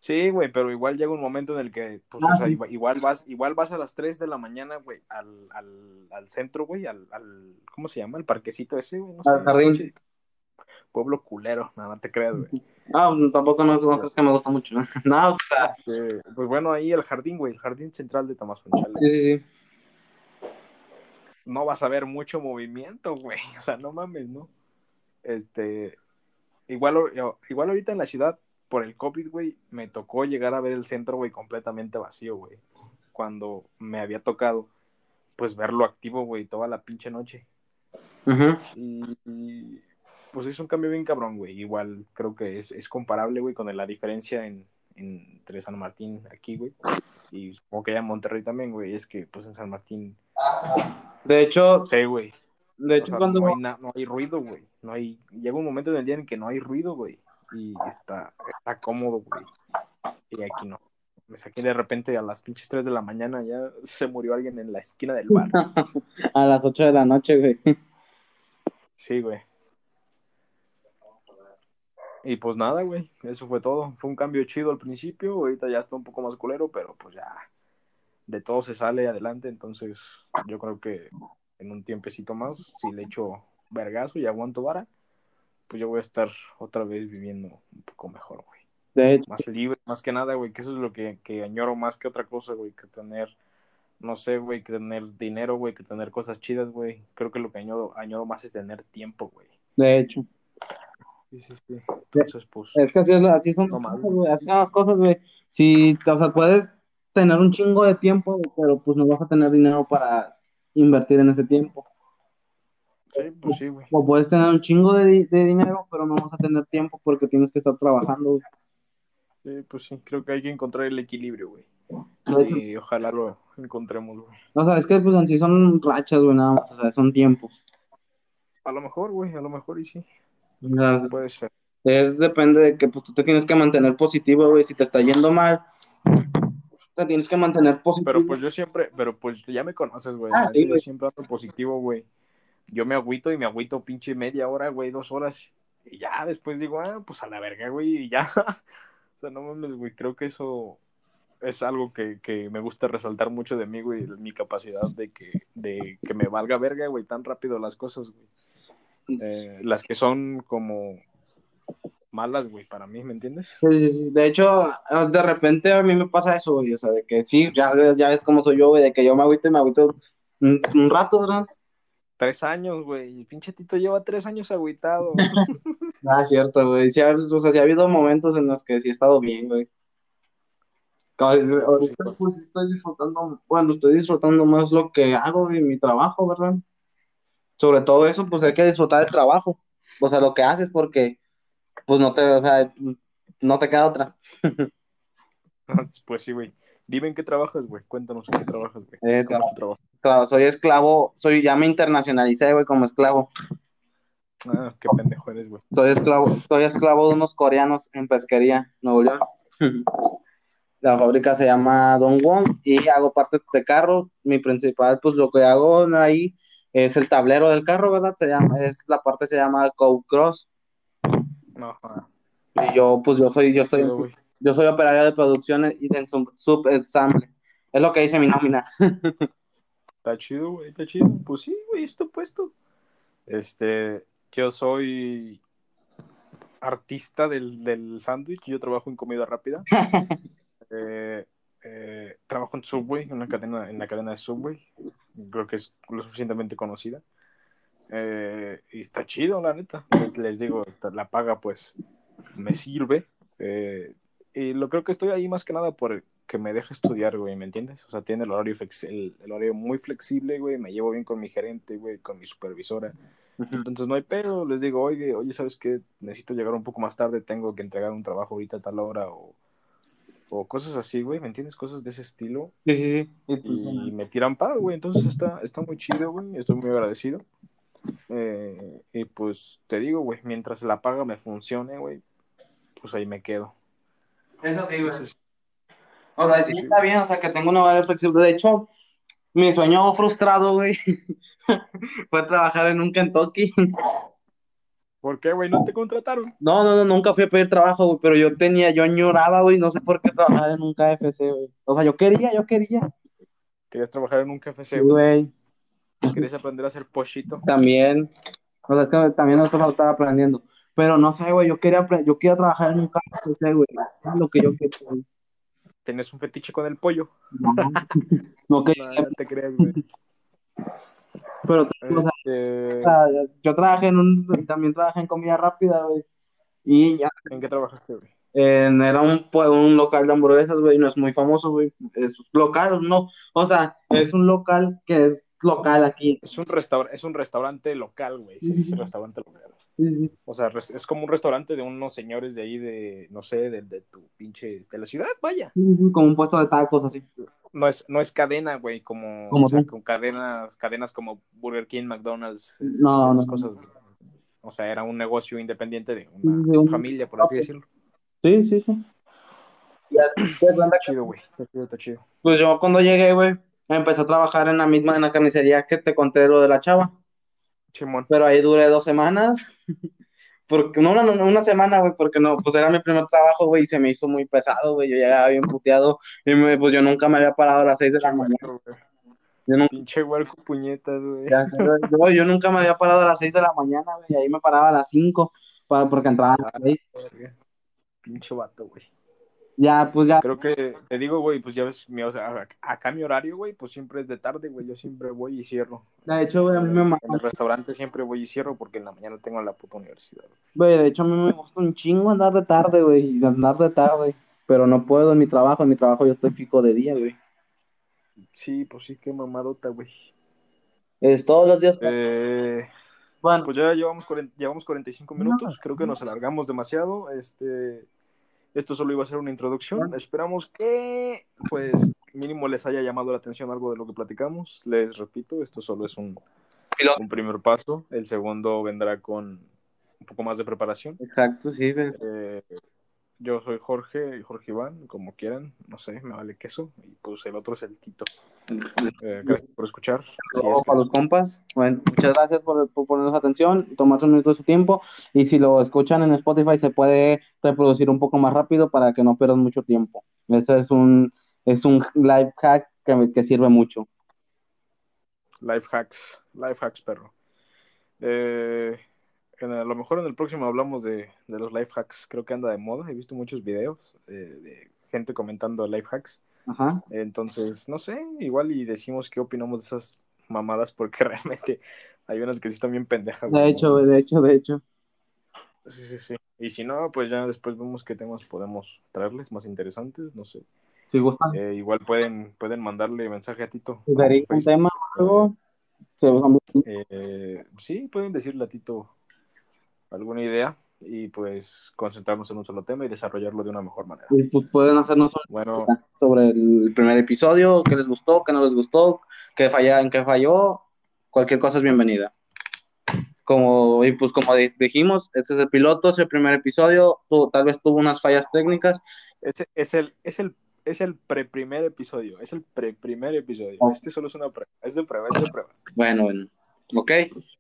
Sí, güey, pero igual llega un momento en el que, pues, Ah, o sea, sí. igual, vas, igual vas a las 3 de la mañana, güey, al, al, al centro, güey, al, al, ¿cómo se llama? El parquecito ese, güey, no Al sé. jardín. Pueblo culero, nada, no te creas, güey. Ah, tampoco no, no crees que me gusta mucho. No, Este, pues bueno, ahí el jardín, güey, el jardín central de Tamazunchale. sí, sí, sí. no vas a ver mucho movimiento, güey. O sea, no mames, ¿no? Este, igual, igual ahorita en la ciudad, por el COVID, güey, me tocó llegar a ver el centro, güey, completamente vacío, güey. Cuando me había tocado, pues, verlo activo, güey, toda la pinche noche. Y, pues es un cambio bien cabrón, güey. Igual creo que es, es comparable, güey, con la diferencia en, en- entre San Martín aquí, güey. Y supongo que allá en Monterrey también, güey. Es que, pues, en San Martín, De hecho, sí, güey. De O hecho, sea, cuando no, hay na- no hay ruido, güey. No hay... Llega un momento en el día en que no hay ruido, güey. Y está, está cómodo, güey. Y aquí no. Me saqué de repente a las pinches 3 de la mañana, ya se murió alguien en la esquina del bar. a las 8 de la noche, güey. Sí, güey. Y pues nada, güey. Eso fue todo. Fue un cambio chido al principio. Ahorita ya está un poco más culero, pero pues ya de todo se sale adelante. Entonces yo creo que en un tiempecito más, si le echo vergazo y aguanto vara, pues yo voy a estar otra vez viviendo un poco mejor, güey. De hecho, Más libre, más que nada, güey. Que eso es lo que, que añoro más que otra cosa, güey. Que tener, no sé, güey, que tener dinero, güey. Que tener cosas chidas, güey. Creo que lo que añoro, añoro más es tener tiempo, güey. de hecho. Sí, sí, sí. Entonces, pues. Es que así, es, así son, No cosas, güey, así son las cosas, güey. Si, o sea, puedes tener un chingo de tiempo, pero pues no vas a tener dinero para invertir en ese tiempo. Sí, pues sí, güey. O puedes tener un chingo de, di- de dinero, pero no vas a tener tiempo porque tienes que estar trabajando, güey. Sí, pues sí. Creo que hay que encontrar el equilibrio, güey. Y ojalá lo encontremos, güey. O sea, es que pues en sí son rachas, güey, nada más, o sea, son tiempos. A lo mejor, güey, a lo mejor y sí. O sea, Puede ser. es depende de que pues tú te tienes que mantener positivo, güey. Si te está yendo mal, tienes que mantener positivo. Pero pues yo siempre, pero pues ya me conoces, güey. Ah, sí, güey. Yo siempre ando positivo, güey. Yo me agüito y me agüito pinche media hora, güey, dos horas. Y ya después digo, ah, pues a la verga, güey, y ya. o sea, no mames, güey. Creo que eso es algo que, que me gusta resaltar mucho de mí, güey. Mi capacidad de que, de que me valga verga, güey, tan rápido las cosas, güey. Eh, las que son como malas, güey, para mí, ¿me entiendes? Sí, sí, sí. De hecho, de repente a mí me pasa eso, güey. O sea, de que sí, ya, ya ves cómo soy yo, güey, de que yo me agüito y me agüito un, un rato, ¿verdad? Tres años, güey. Pinche Tito lleva tres años agüitado. Ah, cierto, güey. Sí, o sea, sí ha habido momentos en los que sí he estado bien, güey. Ahorita pues. pues estoy disfrutando, bueno, estoy disfrutando más lo que hago y mi trabajo, ¿verdad? Sobre todo eso, pues hay que disfrutar el trabajo, o sea, lo que haces porque, pues no te, o sea, no te queda otra. pues sí, güey. Dime en qué trabajas, güey. Cuéntanos en qué trabajas, güey. Eh, ¿Cómo es tu trabajo? Claro, soy esclavo, soy, ya me internacionalicé, güey, como esclavo. Ah, qué pendejo eres, güey. Soy esclavo, soy esclavo de unos coreanos en pesquería, Nuevo León. La fábrica se llama Don Wong y hago partes de carro. Mi principal, pues lo que hago ahí es el tablero del carro, ¿verdad? Se llama, es la parte se llama Code Cross. No, Y yo, pues yo soy, yo estoy, yo soy operario de producción y de sub- subensamble. Es lo que dice mi nómina. Está chido, güey. Está chido. Pues sí, güey, esto puesto. Este, yo soy artista del, del sándwich. Yo trabajo en comida rápida. Eh, eh, trabajo en Subway, en una cadena, en la cadena de Subway. Creo que es lo suficientemente conocida. Eh, y está chido, la neta. Les digo, la paga, pues, me sirve. Eh, y lo creo que estoy ahí más que nada por que me deja estudiar, güey, ¿me entiendes? O sea, tiene el horario, el, el horario muy flexible, güey. Me llevo bien con mi gerente, güey, con mi supervisora. Entonces no hay pero, les digo, oye, oye, ¿sabes qué? Necesito llegar un poco más tarde, tengo que entregar un trabajo ahorita a tal hora o, o cosas así, güey, ¿me entiendes? Cosas de ese estilo Sí, sí, sí. y me tiran paro, güey, entonces está, está muy chido, güey, estoy muy agradecido. Eh, y pues te digo, güey, mientras la paga me funcione, güey, pues ahí me quedo. Eso sí, güey. Entonces, O sea, sí Sí. está bien, o sea, que tengo una horario flexible. De hecho, mi sueño frustrado, güey, fue trabajar en un Kentucky. ¿por qué, güey? ¿No te contrataron? No, no, no, nunca fui a pedir trabajo, güey, pero yo tenía, yo añoraba, güey, no sé por qué trabajar en un KFC, güey. O sea, yo quería, yo quería. ¿Querías trabajar en un KFC, güey? güey, ¿Querías aprender a hacer pochito? también. O sea, es que también nosotros lo estaba aprendiendo. Pero no sé, güey, yo quería, yo quería trabajar en un KFC, güey. Es lo que yo quería, güey. ¿Tenés un fetiche con el pollo? No, no quería, No, no te creas, güey. pero, o sea, Este, O sea, yo trabajé en un, también trabajé en comida rápida, güey. Y ya, ¿En qué trabajaste, güey? en- era un, un local de hamburguesas, güey, no es muy famoso, güey. Es local, no, o sea, es un local que es local aquí. Es un, restaur es un restaurante local, güey. Se dice restaurante local. Sí, sí. O sea, es como un restaurante de unos señores de ahí, de, no sé, de, de tu pinche, de la ciudad, vaya. Sí, sí, Como un puesto de tacos, así. No es, no es cadena, güey, como, Como o sea, con cadenas, cadenas como Burger King, McDonald's, es- No, esas no. cosas, güey. O sea, era un negocio independiente de una Sí, sí, un- familia, por así decirlo. Sí, sí, sí. Ya, Está chido, güey. Está chido, está chido. Pues yo cuando llegué, güey, empecé a trabajar en la misma, en la carnicería que te conté lo de la chava. Chimón. Pero ahí duré dos semanas. Porque, no, una, una semana, güey, porque no, pues era mi primer trabajo, güey, y se me hizo muy pesado, güey. Yo llegaba bien puteado. Y me- pues yo nunca me había parado a las seis de la mañana. Güey. Yo nunca, Pinche huerco puñetas, güey. yo, yo nunca me había parado a las seis de la mañana, güey. Ahí me paraba a las cinco, para, porque entraba a las seis. Verga. Pinche vato, güey. Ya, pues ya. Creo que, te digo, güey, pues ya ves, mi, o sea, acá mi horario, güey, pues siempre es de tarde, güey. Yo siempre voy y cierro. De hecho, güey, a mí me En el restaurante siempre voy y cierro porque en la mañana tengo la puta universidad. Güey, de hecho, a mí me gusta un chingo andar de tarde, güey. Andar de tarde. Pero no puedo en mi trabajo. En mi trabajo yo estoy fijo de día, güey. Sí, pues sí, qué mamadota, güey. Es todos los días. Eh, bueno, pues ya llevamos, 40, llevamos 45 minutos. Creo que nos alargamos demasiado. Este. Esto solo iba a ser una introducción. Esperamos que, pues, mínimo les haya llamado la atención algo de lo que platicamos. Les repito, esto solo es un, un primer paso. El segundo vendrá con un poco más de preparación. exacto, sí. Eh, yo soy Jorge, Jorge Iván, como quieran, no sé, me vale queso. Y pues el otro es el Tito. Eh, gracias por escuchar. Es que- para los compas. Bueno, muchas gracias por, por ponernos atención, tomarse un minuto de su tiempo. Y si lo escuchan en Spotify, se puede reproducir un poco más rápido para que no pierdan mucho tiempo. Ese es un, es un life hack que, que sirve mucho. Life hacks, life hacks, perro. Eh, en a lo mejor en el próximo hablamos de, de los life hacks. Creo que anda de moda. He visto muchos videos eh, de gente comentando life hacks. Ajá. Entonces, no sé, igual y decimos qué opinamos de esas mamadas porque realmente hay unas que sí están bien pendejas. De hecho, de hecho, de hecho. Sí, sí, sí. Y si no, pues ya después vemos qué temas podemos traerles más interesantes, no sé. Si gustan, Eh, igual pueden, pueden mandarle mensaje a Tito. un Facebook. tema o algo. Eh, sí, pueden decirle a Tito alguna idea y pues concentrarnos en un solo tema y desarrollarlo de una mejor manera. y pues pueden hacernos Bueno, sobre el primer episodio, qué les gustó, qué no les gustó, qué falla, en qué falló, cualquier cosa es bienvenida. Como, y pues como di- dijimos, este es el piloto, es el primer episodio, tal vez tuvo unas fallas técnicas, ese es el, es el, es el pre-primer episodio, es el pre-primer episodio. Oh. Este solo es una prueba, es de prueba, es de prueba. bueno, bueno, ok,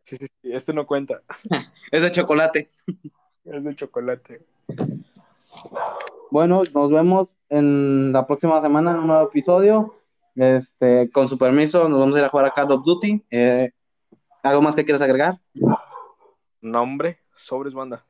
Sí, sí, sí, este no cuenta, es de chocolate. es de chocolate. Bueno, nos vemos en la próxima semana en un nuevo episodio, este, con su permiso, nos vamos a ir a jugar a Call of Duty, Eh, ¿algo más que quieras agregar? Nombre, sobres banda.